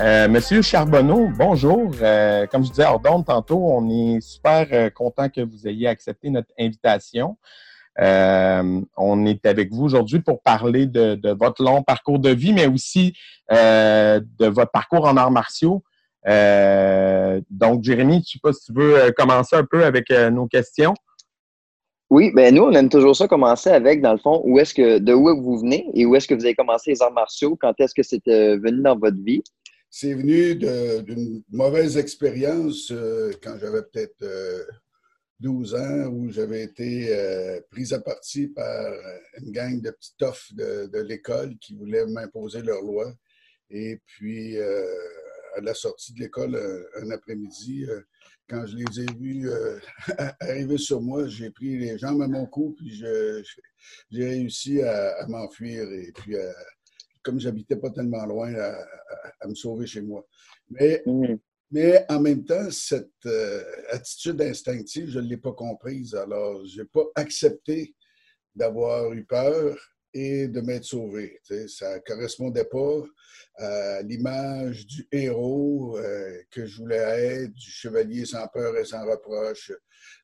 Euh, Monsieur Charbonneau, bonjour. Euh, comme je disais hors tantôt, on est super euh, content que vous ayez accepté notre invitation. On est avec vous aujourd'hui pour parler de, votre long parcours de vie, mais aussi de votre parcours en arts martiaux. Donc, Jérémy, je ne sais pas si tu veux commencer un peu avec nos questions. Oui, ben nous, on aime toujours ça commencer avec, dans le fond, où est-ce que, de où vous venez et où est-ce que vous avez commencé les arts martiaux, quand est-ce que c'était venu dans votre vie? C'est venu d'une mauvaise expérience euh, quand j'avais peut-être euh, 12 ans où j'avais été euh, pris à partie par une gang de petits toffs de, de l'école qui voulaient m'imposer leur loi. Et puis, euh, à la sortie de l'école, un, après-midi, euh, quand je les ai vus arriver sur moi, j'ai pris les jambes à mon cou, puis j'ai réussi à, à m'enfuir et puis à, comme j'habitais pas tellement loin, à, à, me sauver chez moi. Mais, mmh. mais en même temps, cette euh, attitude instinctive, je ne l'ai pas comprise. Alors, je n'ai pas accepté d'avoir eu peur et de m'être sauvé. ça ne correspondait pas à l'image du héros euh, que je voulais être, du chevalier sans peur et sans reproche,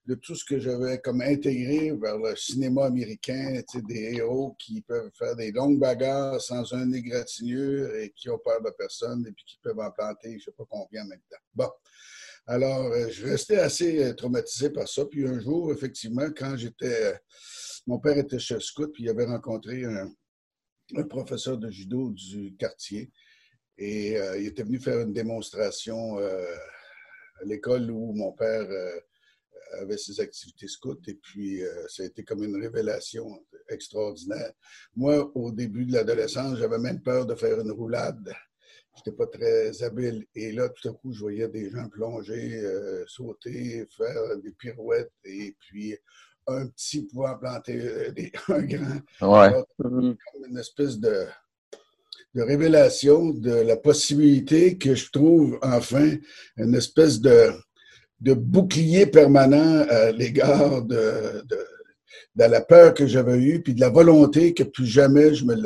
de tout ce que j'avais comme intégré vers le cinéma américain, des héros qui peuvent faire des longues bagarres sans un égratignure et qui ont peur de personne et puis qui peuvent en planter je ne sais pas combien en même temps. Bon. Alors, euh, je restais assez euh, traumatisé par ça. Puis un jour, effectivement, quand j'étais... Mon père était chef scout, puis il avait rencontré un, professeur de judo du quartier. Et euh, il était venu faire une démonstration euh, à l'école où mon père euh, avait ses activités scouts. Et puis, ça a été comme une révélation extraordinaire. Moi, au début de l'adolescence, j'avais même peur de faire une roulade. Je n'étais pas très habile. Et là, tout à coup, je voyais des gens plonger, sauter, faire des pirouettes. Et puis, un petit pouvoir planter des, un grand. Ouais. Alors, comme une espèce de, de révélation de la possibilité que je trouve enfin une espèce de, de bouclier permanent à l'égard de, de, de, la peur que j'avais eue, puis de la volonté que plus jamais je me,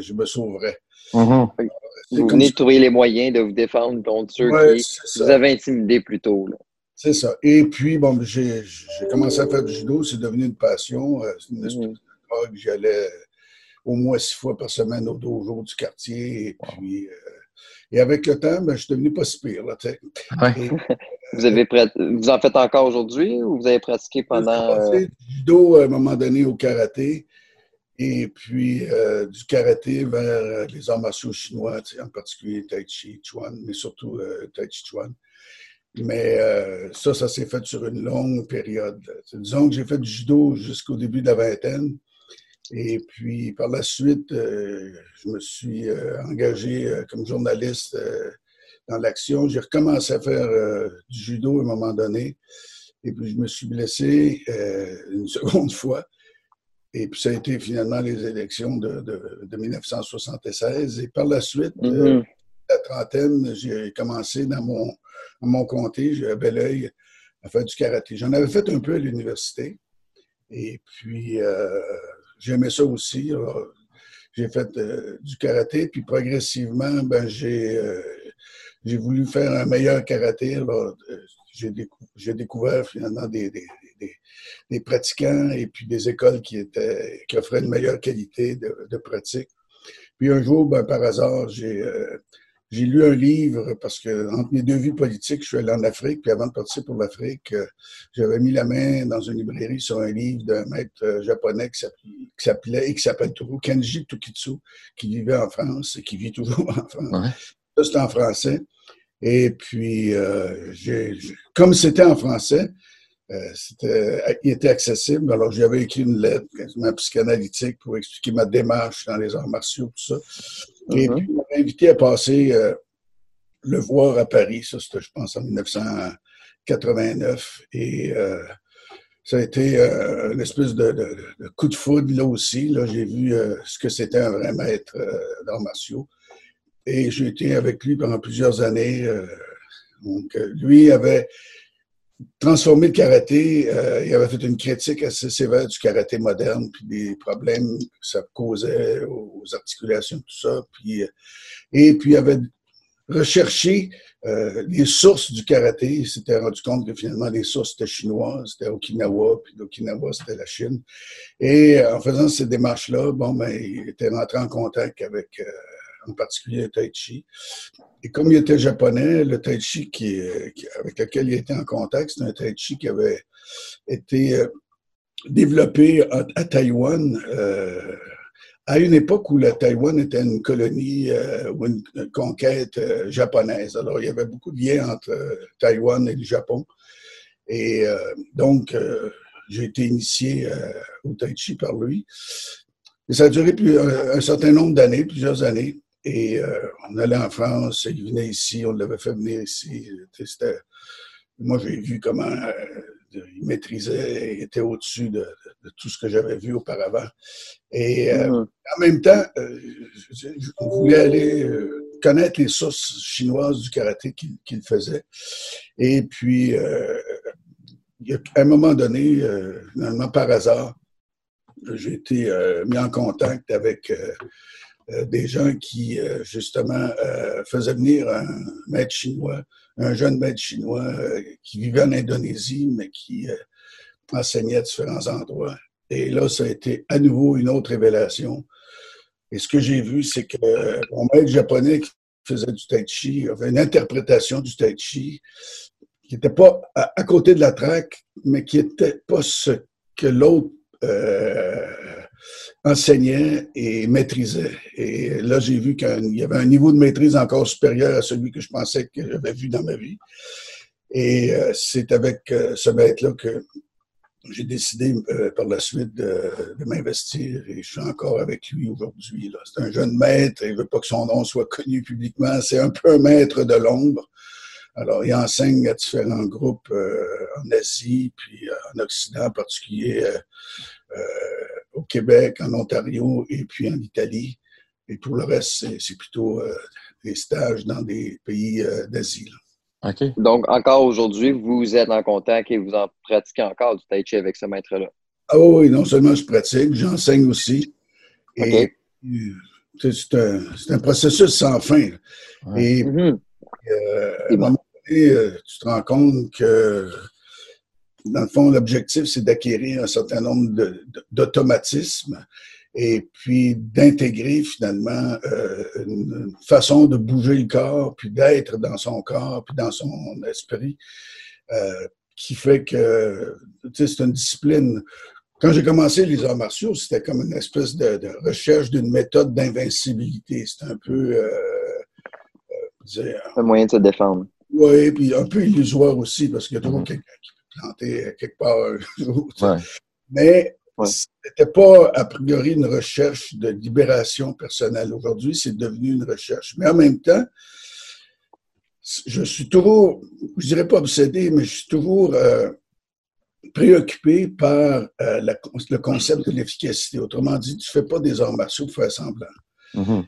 je me sauverais. Mm -hmm. Vous venez de trouver les moyens de vous défendre contre ceux Ouais, qui vous avaient intimidé plus tôt. là. C'est ça. Et puis, bon, j'ai commencé à faire du judo, c'est devenu une passion. euh, C'est une espèce Mhm. de drogue. J'allais au moins six fois par semaine au dojo du quartier. Et puis, euh, et avec le temps, ben, je suis devenu pas si pire. Là. Ouais. Et Vous, avez prat- vous en faites encore aujourd'hui ou vous avez pratiqué pendant. J'ai euh, du judo à un moment donné au karaté. Et puis, euh, du karaté vers euh, les arts martiaux chinois, en particulier Tai Chi Chuan, mais surtout euh, Tai Chi Chuan. Mais euh, ça, ça s'est fait sur une longue période. Disons que j'ai fait du judo jusqu'au début de la vingtaine. Et puis, par la suite, euh, je me suis euh, engagé euh, comme journaliste euh, dans l'action. J'ai recommencé à faire euh, du judo à un moment donné. Et puis, je me suis blessé euh, une seconde fois. Et puis, ça a été finalement les élections de, de, de 1976. Et par la suite, mhm. La trentaine, j'ai commencé dans mon, mon comté, j'ai un bel œil à faire du karaté. J'en avais fait un peu à l'université. Et puis, euh, j'aimais ça aussi. J'ai fait euh, du karaté, puis progressivement, ben, j'ai euh, voulu faire un meilleur karaté. Euh, j'ai décou j'ai découvert finalement des, des, pratiquants et puis des écoles qui, étaient, qui offraient une meilleure qualité de, pratique. Puis un jour, ben, par hasard, j'ai j'ai lu un livre parce que entre mes deux vies politiques, je suis allé en Afrique, puis avant de partir pour l'Afrique, euh, j'avais mis la main dans une librairie sur un livre d'un maître euh, japonais qui s'appelait et qui s'appelle toujours Kenji Tokitsu, qui vivait en France et qui vit toujours en France. Ouais. Ça, c'était en français. Et puis, euh, comme c'était en français, euh, il était accessible. Alors, j'avais écrit une lettre quasiment psychanalytique pour expliquer ma démarche dans les arts martiaux, tout ça. Et Mhm. puis, il m'a invité à passer euh, le voir à Paris. Ça, c'était, je pense, en 1989. Et euh, ça a été euh, une espèce de, coup de foudre là aussi. Là, j'ai vu ce que c'était un vrai maître d'arts martiaux. Et j'ai été avec lui pendant plusieurs années. donc, lui avait transformé le karaté. il avait fait une critique assez sévère du karaté moderne, puis des problèmes que ça causait aux articulations, tout ça. Puis, et puis, il avait recherché euh, les sources du karaté. Il s'était rendu compte que finalement, les sources étaient chinoises, c'était Okinawa, puis Okinawa, c'était la Chine. Et euh, en faisant ces démarches-là, bon, ben, il était rentré en contact avec, euh, en particulier, le Tai Chi. Et comme il était japonais, le Tai Chi qui, avec lequel il était en contact, c'est un Tai Chi qui avait été développé à, Taïwan à une époque où la Taïwan était une colonie euh, ou une, conquête euh, japonaise. Alors, il y avait beaucoup de liens entre euh, Taïwan et le Japon. Et donc, j'ai été initié au Tai Chi par lui. Et ça a duré plus, un, certain nombre d'années, plusieurs années. Et on allait en France, il venait ici, on l'avait fait venir ici. Moi, j'ai vu comment il maîtrisait, il était au-dessus de, tout ce que j'avais vu auparavant. Et euh, mm-hmm. en même temps, euh, je, voulais aller euh, connaître les sources chinoises du karaté qu'il faisait. Et puis, à un moment donné, finalement, par hasard, j'ai été mis en contact avec des gens qui, justement, faisaient venir un maître chinois un jeune maître chinois euh, qui vivait en Indonésie, mais qui euh, enseignait à différents endroits. Et là, ça a été à nouveau une autre révélation. Et ce que j'ai vu, c'est que euh, mon maître japonais qui faisait du tai chi avait une interprétation du tai chi qui n'était pas à, côté de la traque, mais qui n'était pas ce que l'autre enseignait et maîtrisait. Et là, j'ai vu qu'il y avait un niveau de maîtrise encore supérieur à celui que je pensais que j'avais vu dans ma vie. Et euh, c'est avec euh, ce maître-là que j'ai décidé euh, par la suite de, m'investir et je suis encore avec lui aujourd'hui. C'est un jeune maître, il ne veut pas que son nom soit connu publiquement. C'est un peu un maître de l'ombre. Alors, il enseigne à différents groupes en Asie, puis en Occident en particulier, Québec, en Ontario et puis en Italie. Et pour le reste, c'est plutôt euh, des stages dans des pays euh, d'Asie. Donc, encore aujourd'hui, vous êtes en contact et vous en pratiquez encore du tai chi avec ce maître-là? Ah oui, non seulement je pratique, j'enseigne aussi. Et c'est un, processus sans fin. Et mm-hmm. euh, à un moment donné, tu te rends compte que dans le fond, l'objectif, c'est d'acquérir un certain nombre d'automatismes et puis d'intégrer finalement euh, une façon de bouger le corps, puis d'être dans son corps, puis dans son esprit, euh, qui fait que c'est une discipline. Quand j'ai commencé les arts martiaux, c'était comme une espèce de, recherche d'une méthode d'invincibilité. C'était un peu... Euh, un moyen de se défendre. Oui, puis un peu illusoire aussi, parce qu'il y a toujours mm-hmm. quelqu'un qui planté quelque part Mais ce n'était pas a priori une recherche de libération personnelle. Aujourd'hui, c'est devenu une recherche. Mais en même temps, je suis toujours, je dirais pas obsédé, mais je suis toujours euh, préoccupé par euh, le concept de l'efficacité. Autrement dit, tu ne fais pas des arts martiaux pour faire semblant. Mm-hmm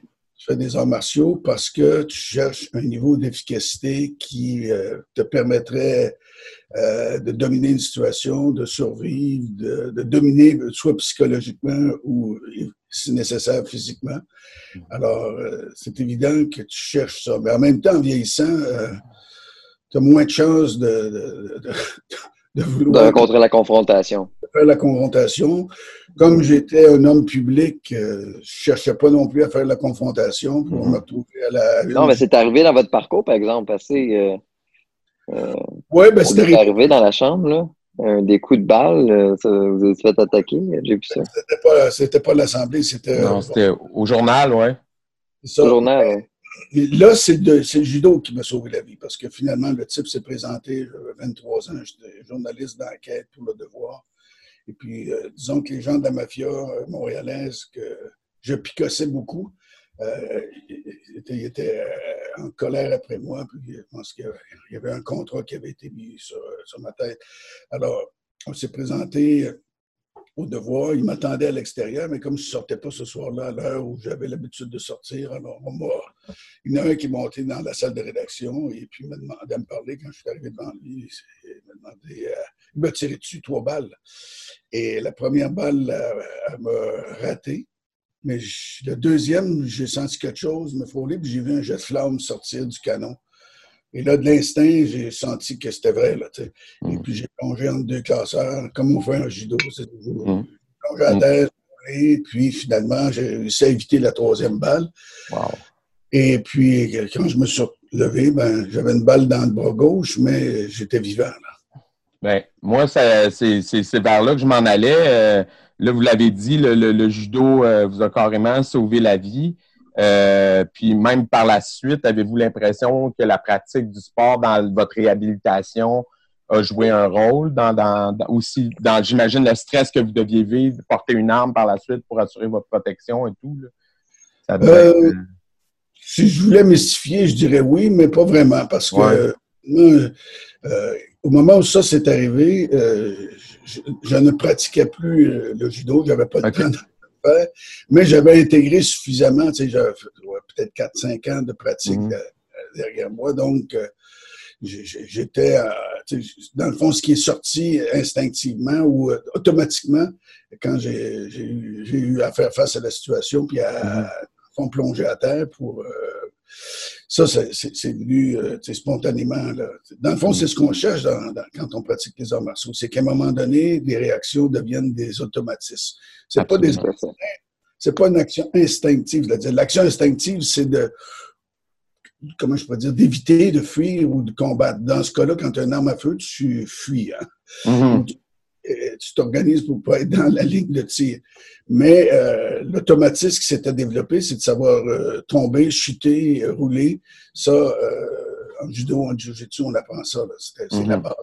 fais des arts martiaux parce que tu cherches un niveau d'efficacité qui euh, te permettrait euh, de dominer une situation, de survivre, de, dominer soit psychologiquement ou, si nécessaire, physiquement. Mm-hmm. Alors, euh, c'est évident que tu cherches ça. Mais en même temps, en vieillissant, tu as moins de chances de, de, vouloir... De rencontrer la confrontation. De faire la confrontation. Comme j'étais un homme public, euh, je cherchais pas non plus à faire la confrontation pour mhm. me retrouver à la... Non, mais c'est arrivé dans votre parcours, par exemple, assez... Euh, euh, oui, ben c'est arrivé. arrivé dans la chambre, là. des coups de balle, vous êtes fait attaquer, j'ai vu ça. C'était pas, pas l'Assemblée, c'était... Non, c'était au journal, oui. Au journal, oui. Là, c'est le, judo qui m'a sauvé la vie parce que finalement, le type s'est présenté, j'avais 23 ans, j'étais journaliste d'enquête pour le devoir. Et puis, euh, disons que les gens de la mafia euh, montréalaise que je picossais beaucoup, euh, ils étaient, en colère après moi. Puis je pense qu'il y avait un contrat qui avait été mis sur, sur ma tête. Alors, on s'est présenté au devoir. Il m'attendait à l'extérieur, mais comme je ne sortais pas ce soir-là à l'heure où j'avais l'habitude de sortir, alors il y en a un qui est monté dans la salle de rédaction et puis il m'a demandé à me parler quand je suis arrivé devant lui. Il m'a demandé, euh, il m'a tiré dessus trois balles. Et la première balle, elle, m'a raté. Mais le deuxième, j'ai senti quelque chose me frôler, puis j'ai vu un jet de flamme sortir du canon. Et là, de l'instinct, j'ai senti que c'était vrai. Là, Et mm. puis, j'ai plongé entre deux classeurs, comme on fait un judo. C'est toujours mm. plongé à mm. terre, et puis finalement, j'ai réussi à éviter la troisième balle. Et puis, quand je me suis levé, ben, j'avais une balle dans le bras gauche, mais j'étais vivant. Là. Ben, moi, c'est vers là que je m'en allais. Euh, là, vous l'avez dit, le, judo euh, vous a carrément sauvé la vie. Euh, puis même par la suite, avez-vous l'impression que la pratique du sport dans votre réhabilitation a joué un rôle dans, dans, aussi dans, j'imagine, le stress que vous deviez vivre, porter une arme par la suite pour assurer votre protection et tout? Euh, euh, si je voulais mystifier, je dirais oui, mais pas vraiment, parce que au moment où ça s'est arrivé, je, ne pratiquais plus le judo, j'avais pas de temps mais j'avais intégré suffisamment, tu sais, j'avais peut-être 4-5 ans de pratique mhm. derrière moi, donc euh, j'étais, dans le fond, ce qui est sorti instinctivement ou euh, automatiquement quand j'ai eu à faire face à la situation, puis à, mhm. plonger à terre pour... Euh, ça, c'est venu spontanément. Dans le fond, mhm. c'est ce qu'on cherche quand on pratique les arts martiaux. C'est qu'à un moment donné, les réactions deviennent des automatismes. C'est pas des c'est pas une action instinctive. L'action instinctive, c'est de comment je peux dire, d'éviter de fuir ou de combattre. Dans ce cas-là, quand tu as une arme à feu, tu fuis. Hein? Mm-hmm. Tu t'organises pour pas être dans la ligne de tir. Mais euh, l'automatisme qui s'était développé, c'est de savoir euh, tomber, chuter, rouler. Ça, euh, en judo, en jiu-jitsu, on apprend ça. C'est la mm-hmm. base.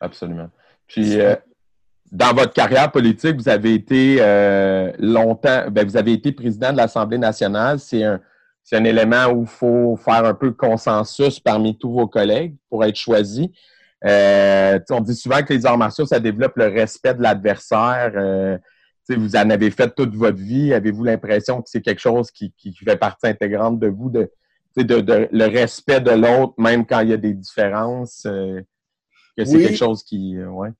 Absolument. Puis, dans votre carrière politique, vous avez été euh, longtemps, ben, vous avez été président de l'Assemblée nationale. C'est un, c'est un élément où il faut faire un peu de consensus parmi tous vos collègues pour être choisi. Euh, on dit souvent que les arts martiaux, ça développe le respect de l'adversaire. Euh, vous en avez fait toute votre vie. Avez-vous l'impression que c'est quelque chose qui, qui, fait partie intégrante de vous, de, de, le respect de l'autre, même quand il y a des différences, que c'est quelque chose qui. ouais.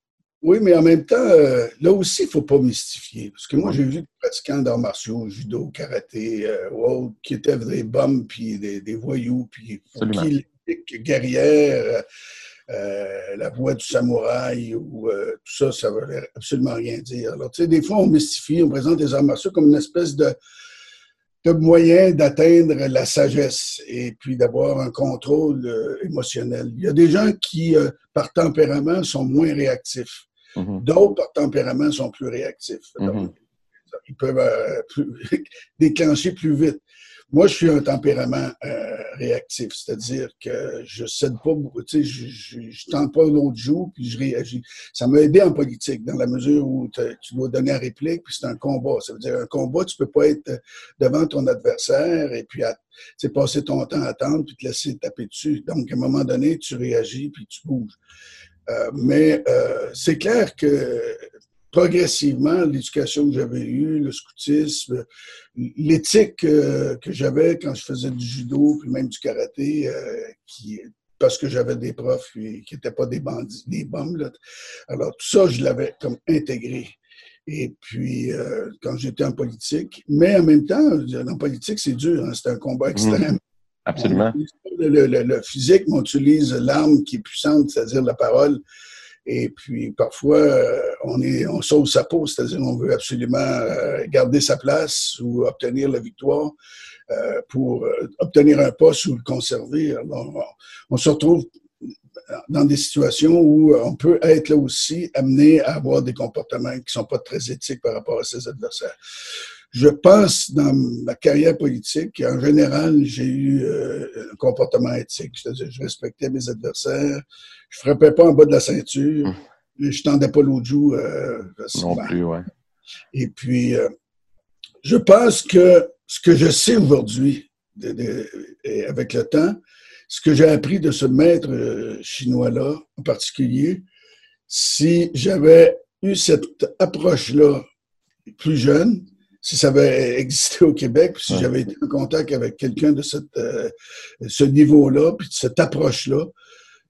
Oui, mais en même temps, euh, là aussi, il ne faut pas mystifier. Parce que moi, j'ai vu des pratiquants d'arts martiaux, judo, karaté, euh, qui étaient des bombes, puis des, voyous, puis qui guerrière, euh, la voix du samouraï, ou tout ça, ça ne veut absolument rien dire. Alors, tu sais, des fois, on mystifie, on présente les arts martiaux comme une espèce de, de moyen d'atteindre la sagesse et puis d'avoir un contrôle émotionnel. Il y a des gens qui, par tempérament, sont moins réactifs. Mm-hmm. D'autres, par tempérament, sont plus réactifs. Mm-hmm. ils peuvent euh, déclencher plus vite. Moi, je suis un tempérament euh, réactif, c'est-à-dire que je cède pas beaucoup, tu sais, je, je, tente pas l'autre joue, puis je réagis. Ça m'a aidé en politique, dans la mesure où tu dois donner la réplique, puis c'est un combat. Ça veut dire, un combat, tu peux pas être devant ton adversaire et puis à, passer ton temps à attendre, puis te laisser taper dessus. Donc, à un moment donné, tu réagis, puis tu bouges. Euh, mais euh, c'est clair que progressivement, l'éducation que j'avais eue, le scoutisme, l'éthique euh, que j'avais quand je faisais du judo, puis même du karaté, qui, parce que j'avais des profs qui n'étaient pas des bandits, des bombes. Alors, tout ça, je l'avais comme intégré. Et puis, quand j'étais en politique, mais en même temps, en politique, c'est dur, hein, c'est un combat mmh. extrême. Absolument. le, physique, mais on utilise l'arme qui est puissante, c'est-à-dire la parole. Et puis, parfois, euh, on, est, on sauve sa peau, c'est-à-dire on veut absolument euh, garder sa place ou obtenir la victoire euh, pour obtenir un poste ou le conserver. Alors, on se retrouve dans des situations où on peut être là aussi amené à avoir des comportements qui ne sont pas très éthiques par rapport à ses adversaires. Je pense, dans ma carrière politique, en général, j'ai eu euh, un comportement éthique. C'est-à-dire, je respectais mes adversaires, je frappais pas en bas de la ceinture, je hum. je tendais pas l'autre joue. Euh, non plus, ouais. Et puis, euh, je pense que ce que je sais aujourd'hui, avec le temps, ce que j'ai appris de ce maître chinois-là, en particulier, si j'avais eu cette approche-là plus jeune, si ça avait existé au Québec, puis si j'avais été en contact avec quelqu'un de cette, euh, ce niveau-là, puis de cette approche-là,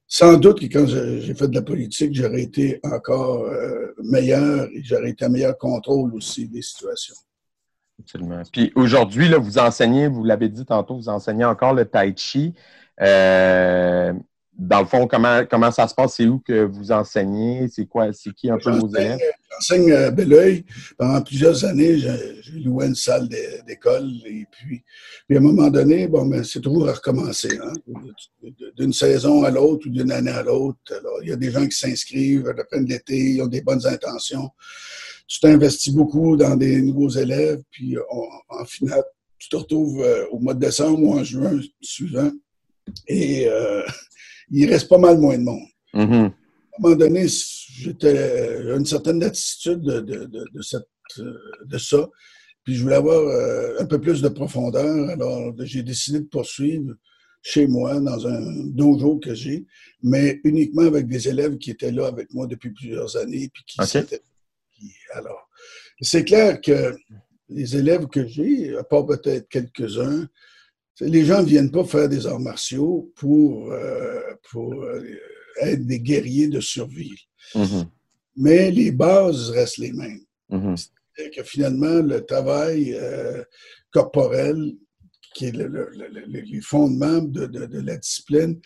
sans doute que quand j'ai fait de la politique, j'aurais été encore euh, meilleur et j'aurais été à meilleur contrôle aussi des situations. Absolument. Puis aujourd'hui, vous enseignez, vous l'avez dit tantôt, vous enseignez encore le tai chi. Euh, dans le fond, comment, comment ça se passe? C'est où que vous enseignez? C'est quoi? C'est qui un peu vos élèves? J'enseigne à Belleuil. Pendant plusieurs années, j'ai loué une salle d'école. Et puis, puis, à un moment donné, bon, ben, c'est toujours à recommencer. Hein? D'une saison à l'autre ou d'une année à l'autre. Il y a des gens qui s'inscrivent à la fin de l'été, ils ont des bonnes intentions. Tu t'investis beaucoup dans des nouveaux élèves, puis en finale, tu te retrouves euh, au mois de décembre ou en juin suivant. Et euh, il reste pas mal moins de monde. Mm-hmm. À un moment donné, j'étais une certaine attitude de, de, de, cette, de ça. Puis je voulais avoir euh, un peu plus de profondeur. Alors, j'ai décidé de poursuivre chez moi, dans un dojo que j'ai, mais uniquement avec des élèves qui étaient là avec moi depuis plusieurs années. Puis qui alors, c'est clair que les élèves que j'ai, à part peut-être quelques-uns, les gens ne viennent pas faire des arts martiaux pour, euh, pour euh, être des guerriers de survie. Mm-hmm. Mais les bases restent les mêmes. Mm-hmm. C'est-à-dire que finalement, le travail euh, corporel, qui est le, les fondements de, de, la discipline,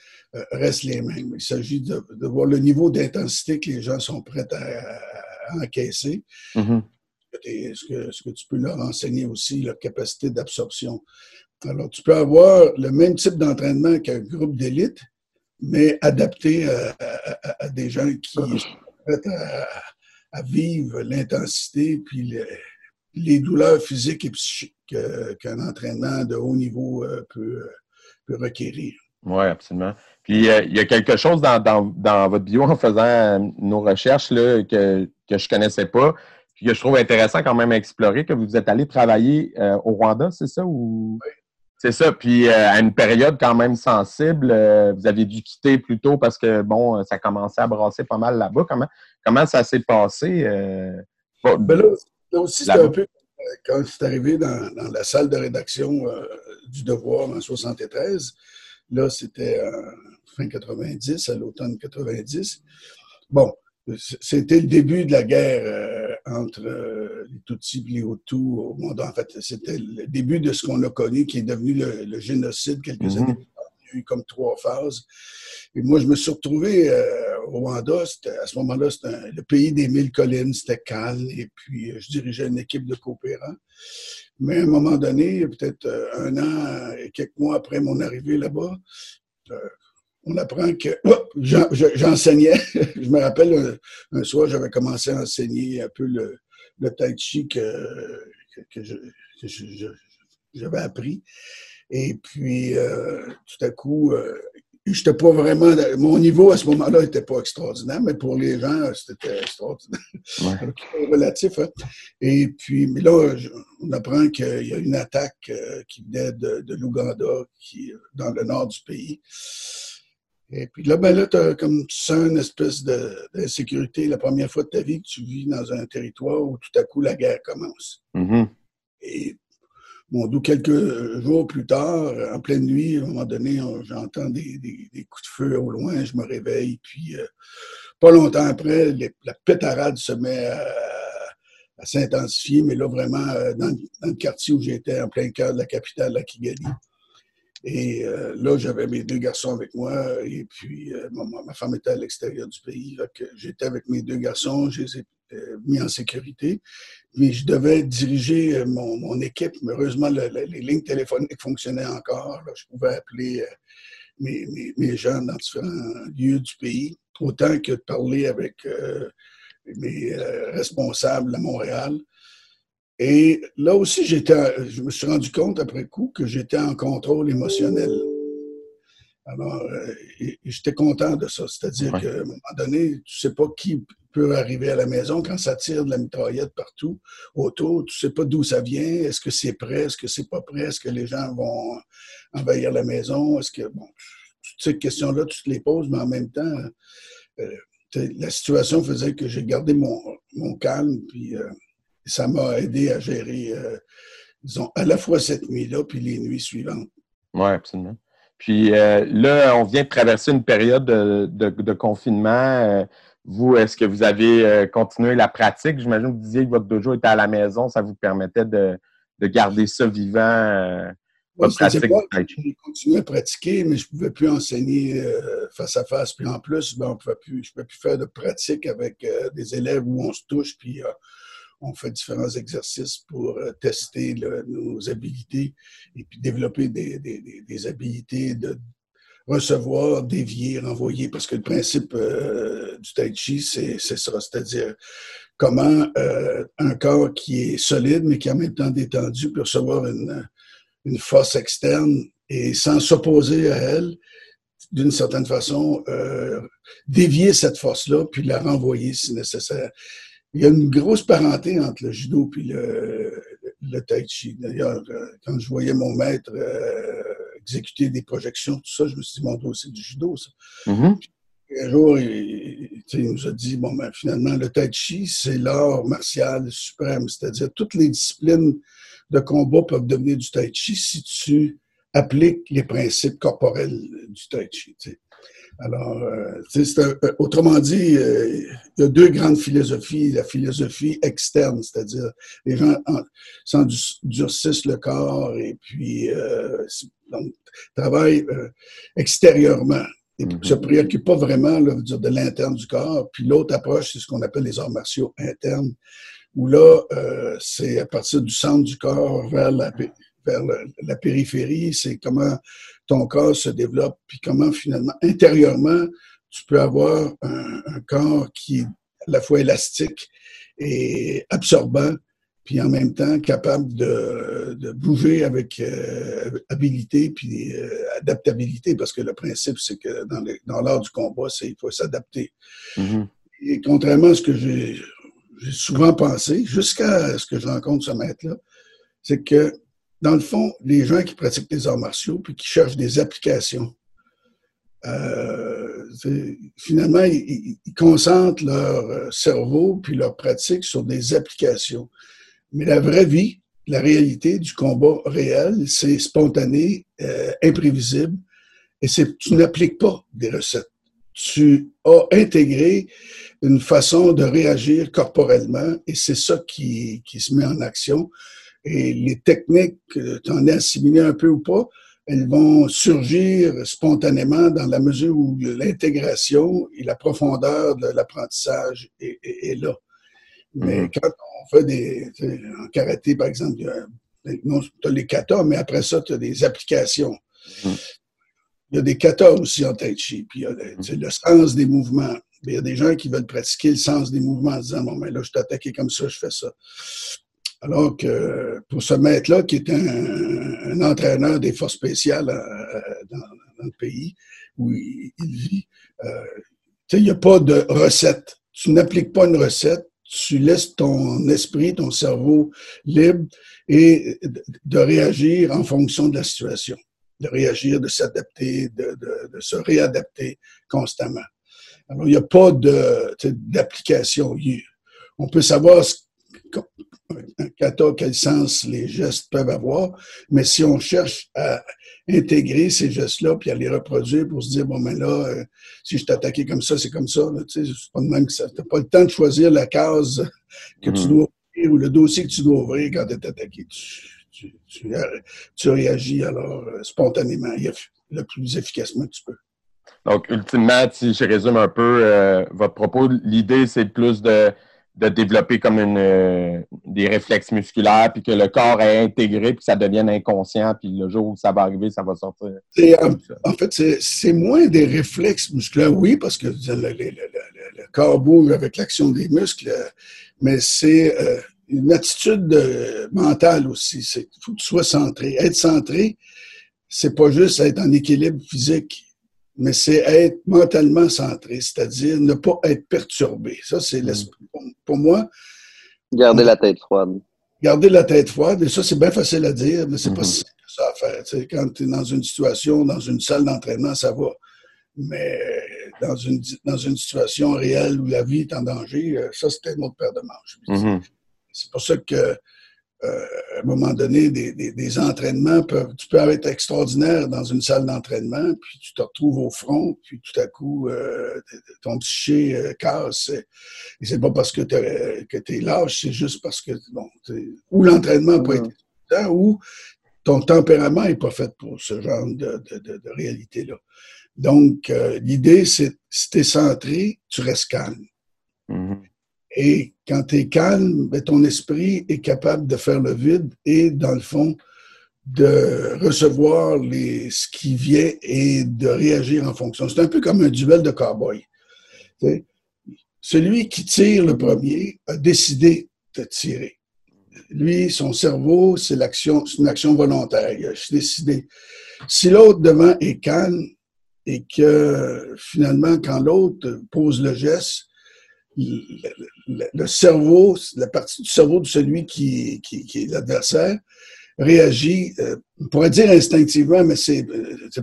restent les mêmes. Il s'agit de, de, voir le niveau d'intensité que les gens sont prêts à, encaisser. Mm-hmm. ce, que, ce que tu peux leur enseigner aussi, leur capacité d'absorption. Alors, tu peux avoir le même type d'entraînement qu'un groupe d'élite, mais adapté à, des gens qui sont prêts à, vivre l'intensité puis les, douleurs physiques et psychiques qu'un entraînement de haut niveau euh, peut, requérir. Oui, absolument. Puis, euh, il y a quelque chose dans, votre bio en faisant nos recherches là, que, que je ne connaissais pas, puis que je trouve intéressant quand même à explorer, que vous êtes allé travailler euh, au Rwanda, c'est ça? Ou... Oui. C'est ça. Puis euh, à une période quand même sensible, euh, vous avez dû quitter plus tôt parce que bon, ça commençait à brasser pas mal là-bas. Comment, comment ça s'est passé? Euh, ben là, aussi, c'était un peu quand c'est arrivé dans, la salle de rédaction du Devoir en 73. Là, c'était fin 90, à l'automne 90. Bon, c'était le début de la guerre euh, entre euh, les Tutsis et les Hutus au monde. En fait, c'était le début de ce qu'on a connu, qui est devenu le, génocide quelques mhm. années plus tard. Il y a eu comme trois phases. Et moi, je me suis retrouvé euh, au Rwanda. À ce moment-là, c'était le pays des mille collines, c'était calme. Et puis, je dirigeais une équipe de coopérants. Mais à un moment donné, peut-être un an et quelques mois après mon arrivée là-bas, on apprend que j'enseignais. je me rappelle un, soir, j'avais commencé à enseigner un peu le, le tai chi que, que, j'avais appris. Et puis, euh, tout à coup, euh, j'étais pas vraiment. Mon niveau à ce moment-là n'était pas extraordinaire, mais pour les gens, c'était extraordinaire. relatif. Hein. Et puis, mais là, on apprend qu'il y a une attaque euh, qui venait de, de l'Ouganda, qui dans le nord du pays. Et puis là, ben là, as, comme tu sens une espèce d'insécurité la première fois de ta vie que tu vis dans un territoire où tout à coup la guerre commence. Mm-hmm. Et bon, d'où quelques jours plus tard, en pleine nuit, à un moment donné, j'entends des, coups de feu au loin, je me réveille, puis euh, pas longtemps après, la pétarade se met à, s'intensifier, mais là, vraiment, euh, dans, dans, le quartier où j'étais, en plein cœur de la capitale, la Kigali. Et euh, là, j'avais mes deux garçons avec moi et puis euh, ma, femme était à l'extérieur du pays. J'étais avec mes deux garçons, je les ai euh, mis en sécurité. Mais je devais diriger mon, équipe. Heureusement, les lignes téléphoniques fonctionnaient encore. je pouvais appeler mes, gens dans différents lieux du pays, autant que de parler avec mes responsables à Montréal. Et là aussi, j'étais, je me suis rendu compte après coup que j'étais en contrôle émotionnel. Alors, euh, j'étais content de ça. C'est-à-dire qu'à un moment donné, tu sais pas qui peut arriver à la maison quand ça tire de la mitraillette partout autour. Tu sais pas d'où ça vient. Est-ce que c'est prêt? Est-ce que c'est pas prêt? Est-ce que les gens vont envahir la maison? Est-ce que, bon, toutes ces questions-là, tu te les poses, mais en même temps, euh, la situation faisait que j'ai gardé mon, mon, calme, puis euh, ça m'a aidé à gérer, euh, disons, à la fois cette nuit-là, puis les nuits suivantes. Oui, absolument. Puis euh, là, on vient de traverser une période de, de, confinement. vous, est-ce que vous avez continué la pratique? J'imagine que vous disiez que votre dojo était à la maison, ça vous permettait de, de garder ça vivant j'ai continué à pratiquer, mais je ne pouvais plus enseigner euh, face à face. Puis en plus, ben, on plus, je ne pouvais plus faire de pratique avec euh, des élèves où on se touche, puis euh, on fait différents exercices pour tester nos habilités et puis développer des, des, habiletés de recevoir, dévier, renvoyer, parce que le principe du tai chi, c'est ça, c'est-à-dire comment un corps qui est solide, mais qui est en même temps détendu, peut recevoir une force externe et sans s'opposer à elle, d'une certaine façon, euh, dévier cette force-là, puis la renvoyer si nécessaire. Il y a une grosse parenté entre le judo et le, le tai chi. D'ailleurs, euh, quand je voyais mon maître euh, exécuter des projections, tout ça, je me suis dit, mon Dieu, c'est du judo, ça. Mm-hmm. Un jour, il, il, nous a dit, bon, ben, finalement, le tai chi, c'est l'art martial suprême, c'est-à-dire toutes les disciplines de combat peuvent devenir du tai chi si tu appliques les principes corporels du tai chi. Alors, euh, euh, autrement dit, euh, il y a deux grandes philosophies. La philosophie externe, c'est-à-dire les gens s'endurcissent le corps et puis travaillent extérieurement et ne se mm-hmm. préoccupent pas vraiment de l'interne du corps. Puis l'autre approche, c'est ce qu'on appelle les arts martiaux internes, où là, euh, c'est à partir du centre du corps vers la, vers la périphérie, c'est comment ton corps se développe, puis comment finalement, intérieurement, tu peux avoir un, corps qui est à la fois élastique et absorbant, puis en même temps capable de, de bouger avec euh, habilité puis euh, adaptabilité, parce que le principe, c'est que dans, dans l'art du combat, c'est il faut s'adapter. Mm-hmm. Et contrairement à ce que j'ai j'ai souvent pensé, jusqu'à ce que je rencontre ce maître-là, c'est que, dans le fond, les gens qui pratiquent les arts martiaux puis qui cherchent des applications, euh, finalement, ils, concentrent leur euh, cerveau puis leur pratique sur des applications. Mais la vraie vie, la réalité du combat réel, c'est spontané, euh, imprévisible, et tu n'appliques pas des recettes. Tu as intégré une façon de réagir corporellement et c'est ça qui, qui se met en action. Et les techniques, tu en es assimilé un peu ou pas, elles vont surgir spontanément dans la mesure où l'intégration et la profondeur de l'apprentissage est, est, là. Mais mm-hmm. quand on fait des. En karaté, par exemple, tu as les katas, mais après ça, tu as des applications. Mm-hmm. Il y a des katas aussi en tai chi, puis il y a le sens des mouvements il y a des gens qui veulent pratiquer le sens des mouvements en disant, bon, mais là, je suis attaqué comme ça, je fais ça. Alors que pour ce maître-là, qui est un, entraîneur des forces spéciales euh, dans, le pays où il, vit, euh, il n'y a pas de recette. Tu n'appliques pas une recette, tu laisses ton esprit, ton cerveau libre et de réagir en fonction de la situation, de réagir, de s'adapter, de, de se réadapter constamment. Alors, il n'y a pas d'application. On peut savoir un kata, quel sens les gestes peuvent avoir, mais si on cherche à intégrer ces gestes-là puis à les reproduire pour se dire, bon, mais ben là, euh, si je t'attaquais comme ça, c'est comme ça, tu sais, c'est pas de même que ça. n'as pas le temps de choisir la case que tu mm. dois ouvrir ou le dossier que tu dois ouvrir quand tu es attaqué. Tu, tu, réagis alors euh, spontanément, le plus efficacement que tu peux. Donc, ultimement, si je résume un peu euh, votre propos, l'idée, c'est plus de, de, développer comme une, euh, des réflexes musculaires, puis que le corps est intégré, puis que ça devienne inconscient, puis le jour où ça va arriver, ça va sortir. En, fait, c'est moins des réflexes musculaires, oui, parce que le, corps bouge avec l'action des muscles, mais c'est euh, une attitude mentale aussi. Il faut que tu sois centré. Être centré, c'est pas juste être en équilibre physique mais c'est être mentalement centré, c'est-à-dire ne pas être perturbé. Ça, c'est mm. pour moi. Garder la tête froide. Garder la tête froide, et ça, c'est bien facile à dire, mais c'est pas mm-hmm. ça à faire. quand tu es dans une situation, dans une salle d'entraînement, ça va. Mais dans une, dans une situation réelle où la vie est en danger, euh, ça, c'était une autre paire de manches. Mhm. C'est pour ça que euh, à un moment donné, des, des, des, entraînements peuvent, tu peux être extraordinaire dans une salle d'entraînement, puis tu te retrouves au front, puis tout à coup, euh, ton psyché euh, casse. Et c'est pas parce que tu es lâche, c'est juste parce que, bon, ou l'entraînement n'a pas été ou ton tempérament n'est pas fait pour ce genre de, de, de, de réalité-là. Donc, euh, l'idée, c'est si tu es centré, tu restes calme. Et quand tu es calme, ben, ton esprit est capable de faire le vide et, dans le fond, de recevoir les, ce qui vient et de réagir en fonction. C'est un peu comme un duel de cow-boy. Celui qui tire le premier a décidé de tirer. Lui, son cerveau, c'est une action volontaire. Il a décidé. Si l'autre devant est calme et que finalement, quand l'autre pose le geste, le, le, cerveau, la partie du cerveau de celui qui, qui, qui est l'adversaire, réagit, euh, on pourrait dire instinctivement, mais c'est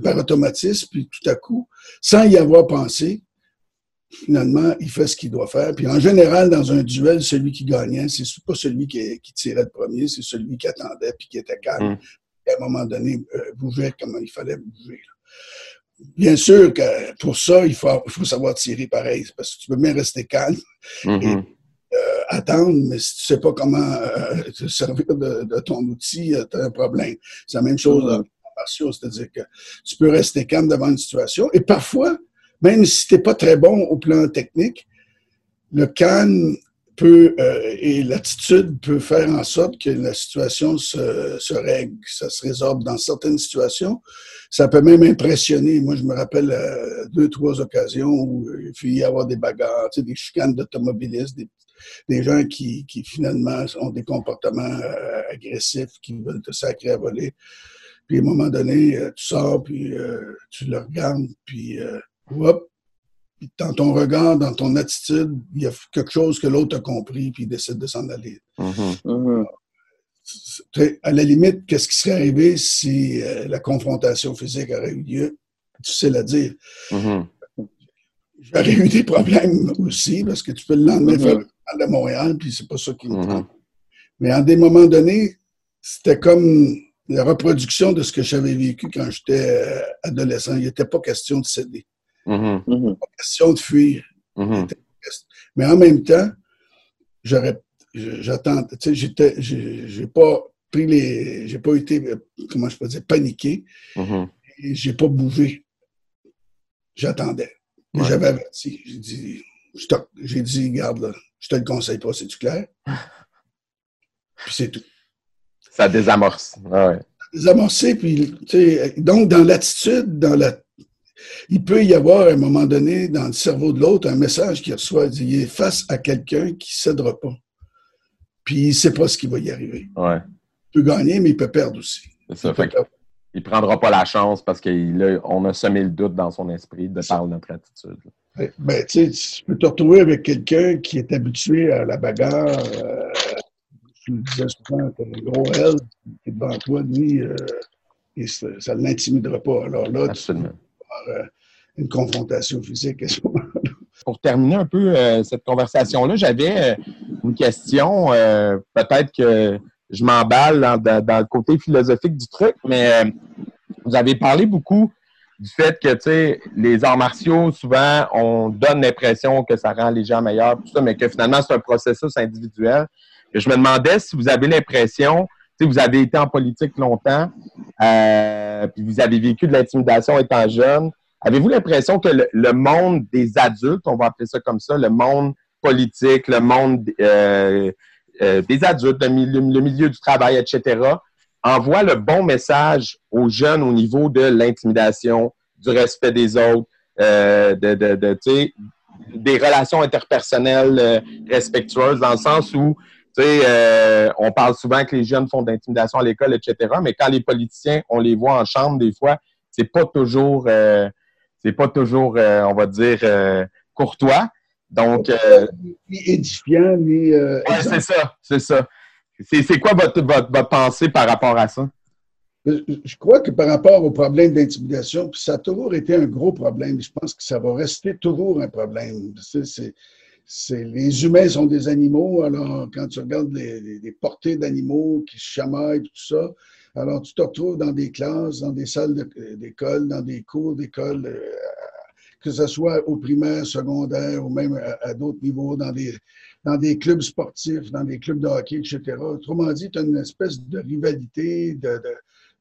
par automatisme, puis tout à coup, sans y avoir pensé, finalement, il fait ce qu'il doit faire. Puis en général, dans un duel, celui qui gagnait, c'est pas celui qui, qui, tirait le premier, c'est celui qui attendait puis qui était calme. Mm. Et à un moment donné, euh, bougeait comme il fallait bouger. Là. Bien sûr que pour ça, il faut, il faut savoir tirer pareil, parce que tu peux bien rester calme Mhm. et euh, attendre, mais si tu sais pas comment euh, te servir de, de ton outil, tu as un problème. C'est la même chose dans martiaux, c'est-à-dire que tu peux rester calme devant une situation et parfois, même si tu n'es pas très bon au plan technique, le calme peut euh, et l'attitude peut faire en sorte que la situation se, règle, ça se résorbe dans certaines situations. Ça peut même impressionner. Moi, je me rappelle euh, deux, trois occasions où il fait y avoir des bagarres, tu sais, des chicanes d'automobilistes, des, gens qui, finalement ont des comportements euh, agressifs, qui veulent te sacrer à voler. Puis à un moment donné, tu sors, puis tu le regardes, puis hop, dans ton regard, dans ton attitude, il y a quelque chose que l'autre a compris, puis il décide de s'en aller. Mhm. Mhm. À la limite, qu'est-ce qui serait arrivé si euh, la confrontation physique aurait eu lieu? Difficile à dire. Mhm. J'aurais eu des problèmes aussi, parce que tu peux le lendemain faire le Journal de Montréal, puis c'est pas ça qui me prend. Mais en des moments donnés, c'était comme la reproduction de ce que j'avais vécu quand j'étais euh, adolescent. Il n'était pas question de céder. Pas question de fuir. Mhm. Mais en même temps, j'aurais, je- j'attends, tu sais, j'étais, j'ai pas pris les, j'ai pas été, comment je peux dire, paniqué, Mhm. et j'ai pas bougé. J'attendais. Ouais. J'avais averti. J'ai dit, je te- j'ai dit, garde là, je te le conseille pas, c'est-tu clair? Puis c'est tout. Ça désamorce. Ah ouais. désamorcer, puis, tu sais, donc, dans l'attitude, dans la. Il peut y avoir, à un moment donné, dans le cerveau de l'autre, un message qu'il reçoit. Il est face à quelqu'un qui ne cédera pas. Puis, il ne sait pas ce qui va y arriver. Ouais. Il peut gagner, mais il peut perdre aussi. C'est ça. Il Fait perdre. il prendra pas la chance parce qu'on a semé le doute dans son esprit de par notre attitude. Ben, tu peux te retrouver avec quelqu'un qui est habitué à la bagarre. Euh, tu le disais souvent, tu un gros L qui est devant toi, lui, euh, et ça ne l'intimidera pas. Alors là, Absolument. euh, une confrontation physique. Pour terminer un peu euh, cette conversation-là, j'avais euh, une question. euh, Peut-être que je m'emballe dans, dans- le côté philosophique du truc, mais euh, vous avez parlé beaucoup du fait que, les arts martiaux, souvent, on donne l'impression que ça rend les gens meilleurs, tout ça, mais que finalement, c'est un processus individuel. Je me demandais si vous avez l'impression, tu sais, vous avez été en politique longtemps, euh, puis vous avez vécu de l'intimidation étant jeune. Avez-vous l'impression que le, monde des adultes, on va appeler ça comme ça, le monde politique, le monde euh, euh, des adultes, le milieu, du travail, etc., envoie le bon message aux jeunes au niveau de l'intimidation, du respect des autres, de, des relations interpersonnelles respectueuses, dans le sens où tu sais, euh, on parle souvent que les jeunes font d'intimidation à l'école, etc., mais quand les politiciens, on les voit en chambre, des fois, c'est pas toujours, euh, c'est pas toujours, euh, on va dire, courtois. Donc, Ni édifiant, ni. ouais, c'est ça, c'est ça. C'est c'est quoi votre, votre, votre pensée par rapport à ça? je crois que par rapport au problème d'intimidation, ça a toujours été un gros problème. Je pense que ça va rester toujours un problème. C'est, les humains sont des animaux, alors quand tu regardes les, portées d'animaux qui se chamaillent, tout ça, alors tu te retrouves dans des classes, dans des salles d'école, dans des cours d'école, euh, que ce soit au primaire, secondaire ou même à, d'autres niveaux, dans des, dans des clubs sportifs, dans des clubs de hockey, etc. Autrement dit, tu as une espèce de rivalité, de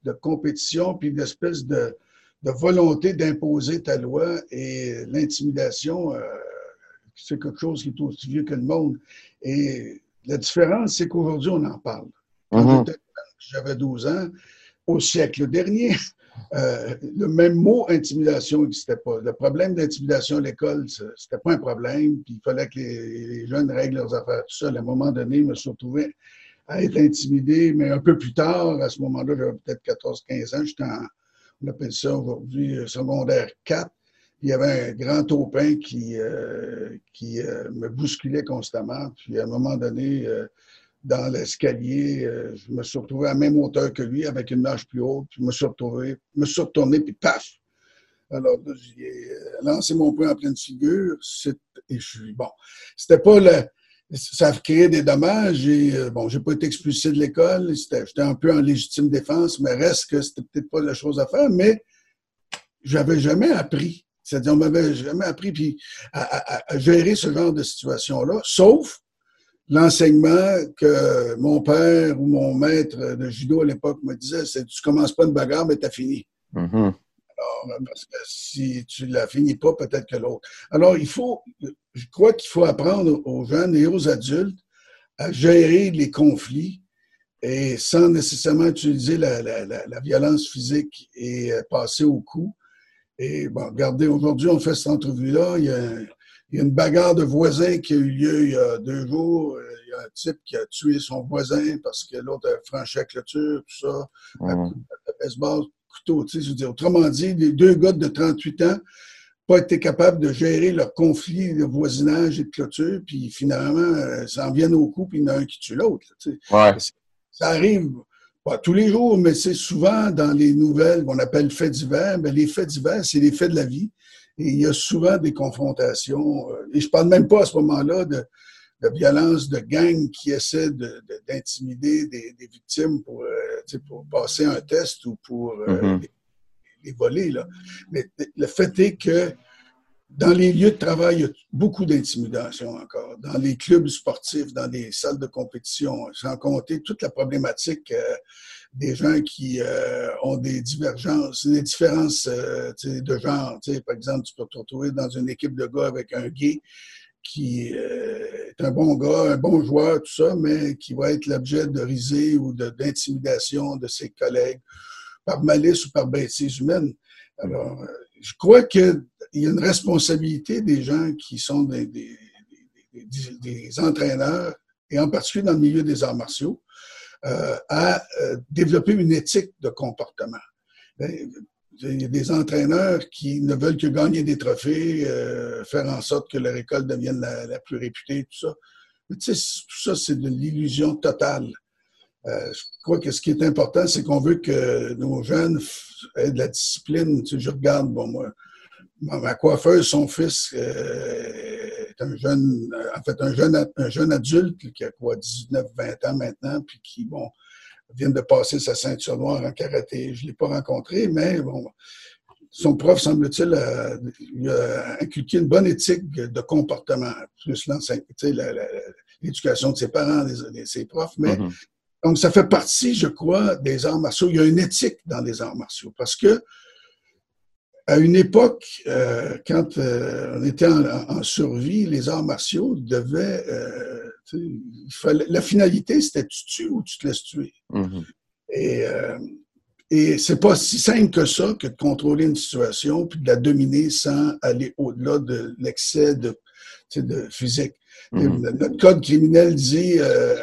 de compétition, puis une espèce de, volonté d'imposer ta loi et l'intimidation, euh, c'est quelque chose qui est aussi vieux que le monde. Et la différence, c'est qu'aujourd'hui, on en parle. Quand mm-hmm. j'avais 12 ans, au siècle dernier, euh, le même mot intimidation n'existait pas. Le problème d'intimidation à l'école, c'était pas un problème, puis il fallait que les, jeunes règlent leurs affaires tout seul. À un moment donné, je me suis retrouvé à être intimidé, mais un peu plus tard, à ce moment-là, j'avais peut-être 14-15 ans, j'étais en, on appelle ça aujourd'hui euh, secondaire 4. Il y avait un grand taupin qui, euh, qui euh, me bousculait constamment. Puis à un moment donné, dans l'escalier, je me suis retrouvé à la même hauteur que lui, avec une marche plus haute. Puis je me suis retrouvé, me suis retourné, puis paf! Alors là, j'ai lancé mon poing en pleine figure. Et je suis bon. C'était pas le ça a créé des dommages. Et, euh, bon, j'ai pas été expulsé de l'école. J'étais un peu en légitime défense, mais reste que c'était peut-être pas la chose à faire. Mais j'avais jamais appris. C'est-à-dire, on m'avait jamais appris puis à, gérer ce genre de situation-là, sauf l'enseignement que mon père ou mon maître de judo à l'époque me disait, c'est tu commences pas une bagarre, mais tu as fini. Mm-hmm. Alors, parce que si tu ne la finis pas, peut-être que l'autre. Alors, il faut, je crois qu'il faut apprendre aux jeunes et aux adultes à gérer les conflits et sans nécessairement utiliser la, la, la, violence physique et euh, passer au coup. Et bon, regardez, aujourd'hui, on fait cette entrevue-là. Il, y a une bagarre de voisins qui a eu lieu il y a deux jours. Il y a un type qui a tué son voisin parce que l'autre a franchi la clôture, tout ça, mmh. baseball, couteau. Tu sais, je veux dire, autrement dit, les deux gars de 38 ans pas été capables de gérer leur conflit de voisinage et de clôture, puis finalement, euh, ça en vient au coup, puis il y en a un qui tue l'autre. Ça arrive pas tous les jours, mais c'est souvent dans les nouvelles qu'on appelle faits divers. Mais les faits divers, c'est les faits de la vie. Et il y a souvent des confrontations. Euh, et je parle même pas à ce moment-là de, de violence de gangs qui essaient d'intimider des, victimes pour, euh, pour passer un test ou pour mm-hmm les Là. Mais le fait est que dans les lieux de travail, il y a beaucoup d'intimidation encore. Dans les clubs sportifs, dans les salles de compétition, sans compter toute la problématique euh, des gens qui euh, ont des divergences, des différences euh, de genre. Par exemple, tu peux te retrouver dans une équipe de gars avec un gay qui est un bon gars, un bon joueur, tout ça, mais qui va être l'objet de risée ou d'intimidation de ses collègues par malice ou par bêtise humaine. Alors, euh, je crois qu'il y a une responsabilité des gens qui sont des, des, entraîneurs, et en particulier dans le milieu des arts martiaux, euh, à euh, développer une éthique de comportement. Ben, il y a des entraîneurs qui ne veulent que gagner des trophées, faire en sorte que leur école devienne la, la plus réputée, tout ça. Mais tu sais, tout ça, c'est de l'illusion totale. Euh, je crois que ce qui est important, c'est qu'on veut que nos jeunes aient de la discipline. Je regarde, bon, moi, ma coiffeuse, son fils euh, est un jeune, en fait, un jeune, un jeune adulte qui a quoi, 19, 20 ans maintenant, puis qui, bon, vient de passer sa ceinture noire en karaté. Je ne l'ai pas rencontré, mais bon, son prof, semble-t-il, lui a inculqué une bonne éthique de comportement, plus l'éducation de ses parents, de ses profs, mais mm-hmm. Donc, ça fait partie, je crois, des arts martiaux. Il y a une éthique dans les arts martiaux parce que à une époque, euh, quand euh, on était en, survie, les arts martiaux devaient. Euh, il fallait, la finalité, c'était tu tues ou tu te laisses tuer. Mm-hmm. Et, et c'est pas si simple que ça que de contrôler une situation puis de la dominer sans aller au-delà de l'excès de, de physique. Mhm. Notre code criminel dit euh,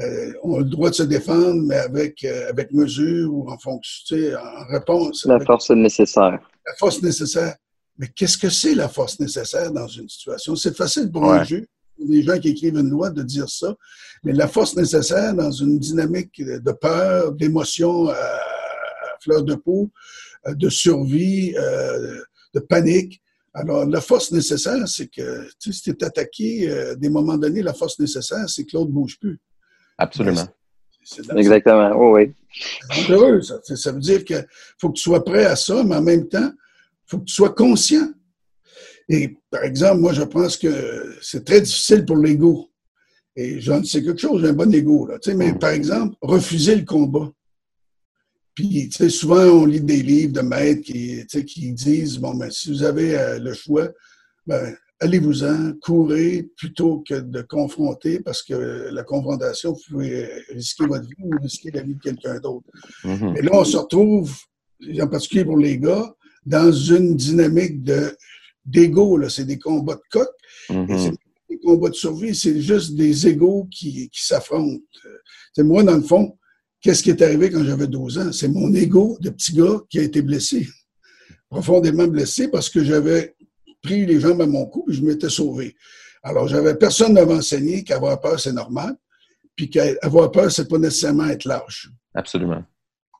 euh, on a le droit de se défendre, mais avec, euh, avec mesure ou en fonction, en réponse. La force nécessaire. La force nécessaire. Mais qu'est-ce que c'est la force nécessaire dans une situation? C'est facile pour un juge, les gens qui écrivent une loi, de dire ça, mais la force nécessaire dans une dynamique de peur, d'émotion fleur de peau, de survie, de panique. Alors, la force nécessaire, c'est que tu sais, si tu es attaqué, à des moments donnés, la force nécessaire, c'est que l'autre ne bouge plus. Absolument. Exactement, oui. C'est dangereux, ça. Ça veut dire qu'il faut que tu sois prêt à ça, mais en même temps, il faut que tu sois conscient. Et par exemple, moi, je pense que c'est très difficile pour l'ego. Et j'en sais quelque chose, j'ai un bon ego, là. Tu sais, mais par exemple, refuser le combat. Puis, tu sais, souvent, on lit des livres de maîtres qui, disent, bon, ben, si vous avez euh, le choix, ben, allez-vous-en, courez plutôt que de confronter, parce que la confrontation, vous pouvez risquer votre vie ou risquer la vie de quelqu'un d'autre. Mhm. Et là, on se retrouve, en particulier pour les gars, dans une dynamique de d'ego. C'est des combats de coq. Mhm. C'est des combats de survie. C'est juste des égaux qui, qui s'affrontent. C'est moi, dans le fond, qu'est-ce qui est arrivé quand j'avais 12 ans? C'est mon ego de petit gars qui a été blessé. Profondément blessé parce que j'avais pris les jambes à mon cou et je m'étais sauvé. Alors, j'avais personne ne m'enseigner qu'avoir peur, c'est normal. Puis qu'avoir peur, c'est pas nécessairement être lâche. Absolument.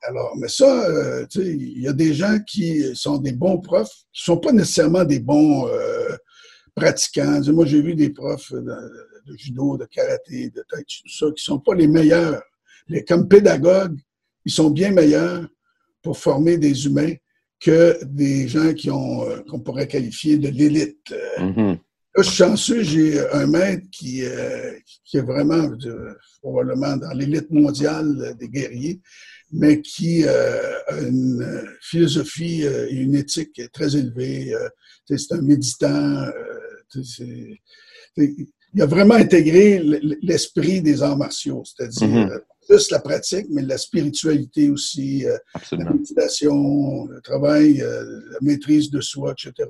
Alors, mais ça, euh, tu sais, il y a des gens qui sont des bons profs, qui sont pas nécessairement des bons euh, pratiquants. moi, j'ai vu des profs de, de, judo, de karaté, de tai chi, tout ça, qui sont pas les meilleurs. Mais comme pédagogues, ils sont bien meilleurs pour former des humains que des gens qui ont euh, qu'on pourrait qualifier de l'élite. Mhm. Là, je suis chanceux, j'ai un maître qui, euh, qui est vraiment euh, probablement dans l'élite mondiale des guerriers, mais qui euh, a une philosophie et une éthique très élevée. c'est un méditant. il a vraiment intégré l'esprit des arts martiaux, c'est-à-dire Mhm. Plus la pratique, mais la spiritualité aussi, la Absolument. méditation, le travail, la maîtrise de soi, etc.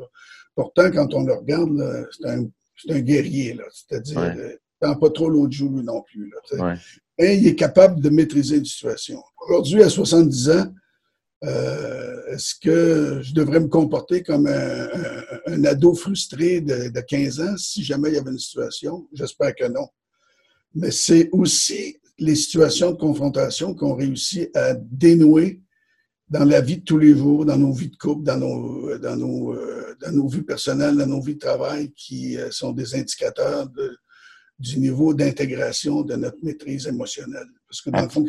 Pourtant, quand on le regarde, c'est un, un guerrier. C'est-à-dire, Ouais. euh, pas trop l'autre joue, lui non plus, là. Ouais. Et il est capable de maîtriser une situation. Aujourd'hui, à 70 ans, euh, est-ce que je devrais me comporter comme un, un- un ado frustré de, de 15 ans si jamais il y avait une situation? J'espère que non. Mais c'est aussi les situations de confrontation qu'on réussit à dénouer dans la vie de tous les jours, dans nos vies de couple, dans nos, dans nos, euh, dans nos vies personnelles, dans nos vies de travail, qui euh, sont des indicateurs du niveau d'intégration de notre maîtrise émotionnelle. Parce que dans le fond,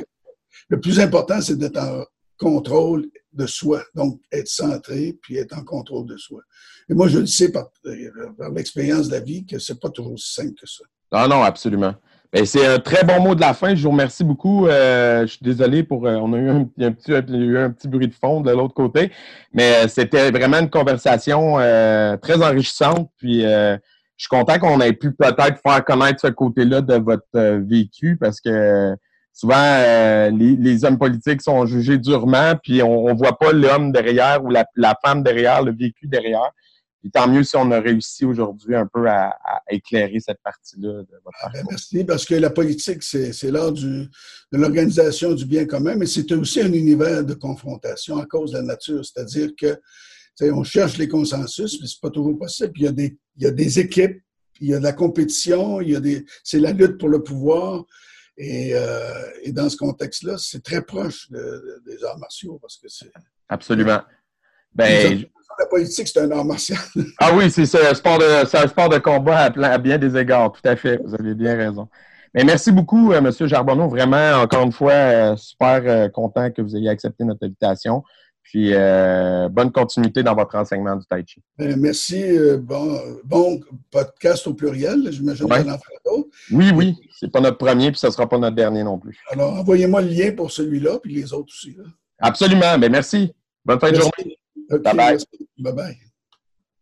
le plus important, c'est d'être en contrôle de soi, donc être centré, puis être en contrôle de soi. Et moi, je le sais par, euh, par l'expérience de la vie que c'est pas toujours aussi simple que ça. Ah non, absolument. Ben, c'est un très bon mot de la fin. Je vous remercie beaucoup. Euh, je suis désolé pour. euh, on a eu un, un petit, eu un petit bruit de fond de l'autre côté, mais euh, c'était vraiment une conversation euh, très enrichissante. Puis euh, je suis content qu'on ait pu peut-être faire connaître ce côté-là de votre euh, vécu parce que souvent les, les hommes politiques sont jugés durement, puis on, on voit pas l'homme derrière ou la, la femme derrière, le vécu derrière. Puis tant mieux si on a réussi aujourd'hui un peu à, à éclairer cette partie-là de votre Ben, parcours. merci, parce que la politique, c'est l'art de l'organisation du bien commun, mais c'est aussi un univers de confrontation à cause de la nature. C'est-à-dire que on cherche les consensus, mais c'est pas toujours possible. Puis il y a des, il y a des équipes, il y a de la compétition, il y a des, c'est la lutte pour le pouvoir. Et, euh, et dans ce contexte-là, c'est très proche de- de- des arts martiaux, parce que c'est Absolument. Ben, la politique, c'est un art martial. ah oui, c'est un sport de, c'est un sport de combat à, plein- à bien des égards. Tout à fait. Vous avez bien raison. Mais merci beaucoup, euh, M. Charbonneau. Vraiment, encore une fois, euh, super euh, content que vous ayez accepté notre invitation. Puis, euh, bonne continuité dans votre enseignement du Tai Chi. Ben, merci. euh, bon, bon podcast au pluriel. J'imagine Ouais. vous en ferez d'autres. Oui, oui, c'est pas notre premier, puis ce sera pas notre dernier non plus. Alors, envoyez-moi le lien pour celui-là, puis les autres aussi. là. Absolument. Ben, merci. Bonne fin de Merci. Journée. OK, Bye-bye. merci. Bye-bye.